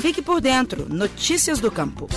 Fique por dentro. Notícias do Campo.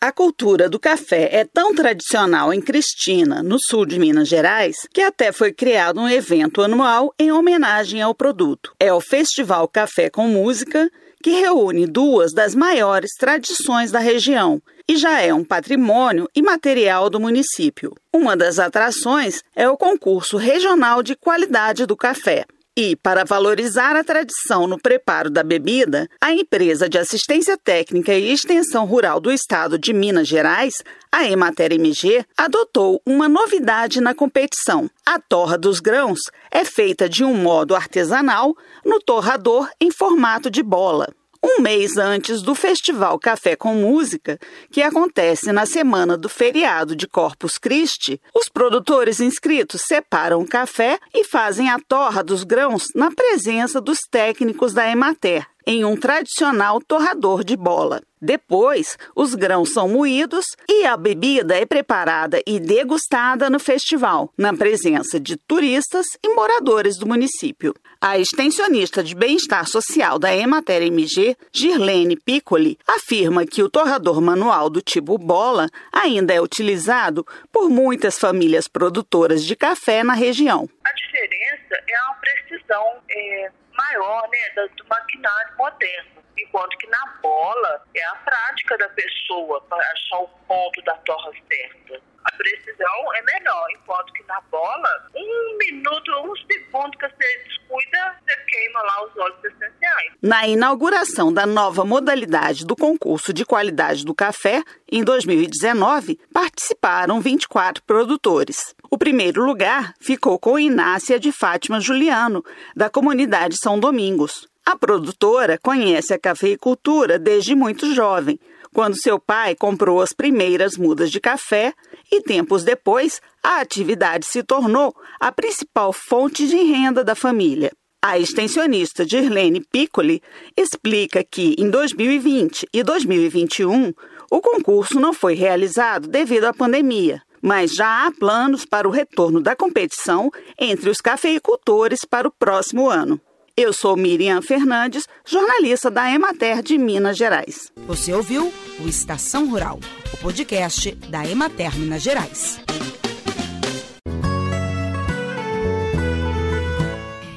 A cultura do café é tão tradicional em Cristina, no sul de Minas Gerais, que até foi criado um evento anual em homenagem ao produto. É o Festival Café com Música, que reúne duas das maiores tradições da região e já é um patrimônio imaterial do município. Uma das atrações é o concurso regional de qualidade do café. E, para valorizar a tradição no preparo da bebida, a empresa de assistência técnica e extensão rural do estado de Minas Gerais, a Emater MG, adotou uma novidade na competição. A torra dos grãos é feita de um modo artesanal no torrador em formato de bola um mês antes do Festival Café com Música, que acontece na semana do feriado de Corpus Christi, os produtores inscritos separam o café e fazem a torra dos grãos na presença dos técnicos da Emater em um tradicional torrador de bola. Depois, os grãos são moídos e a bebida é preparada e degustada no festival, na presença de turistas e moradores do município. A extensionista de bem-estar social da Emater MG, Girlene Piccoli, afirma que o torrador manual do tipo bola ainda é utilizado por muitas famílias produtoras de café na região. A diferença é a precisão é, maior né, do maquinário moderno. Enquanto que na bola é a prática da pessoa para achar o ponto da torra certa. A precisão é menor, enquanto que na bola, um minuto, um segundo que você descuida, você queima lá os essenciais. Na inauguração da nova modalidade do concurso de qualidade do café, em 2019, participaram 24 produtores. O primeiro lugar ficou com Inácia de Fátima Juliano, da comunidade São Domingos. A produtora conhece a cafeicultura desde muito jovem, quando seu pai comprou as primeiras mudas de café e tempos depois a atividade se tornou a principal fonte de renda da família. A extensionista Dirlene Piccoli explica que em 2020 e 2021 o concurso não foi realizado devido à pandemia, mas já há planos para o retorno da competição entre os cafeicultores para o próximo ano. Eu sou Miriam Fernandes, jornalista da Emater de Minas Gerais. Você ouviu o Estação Rural, o podcast da Emater Minas Gerais.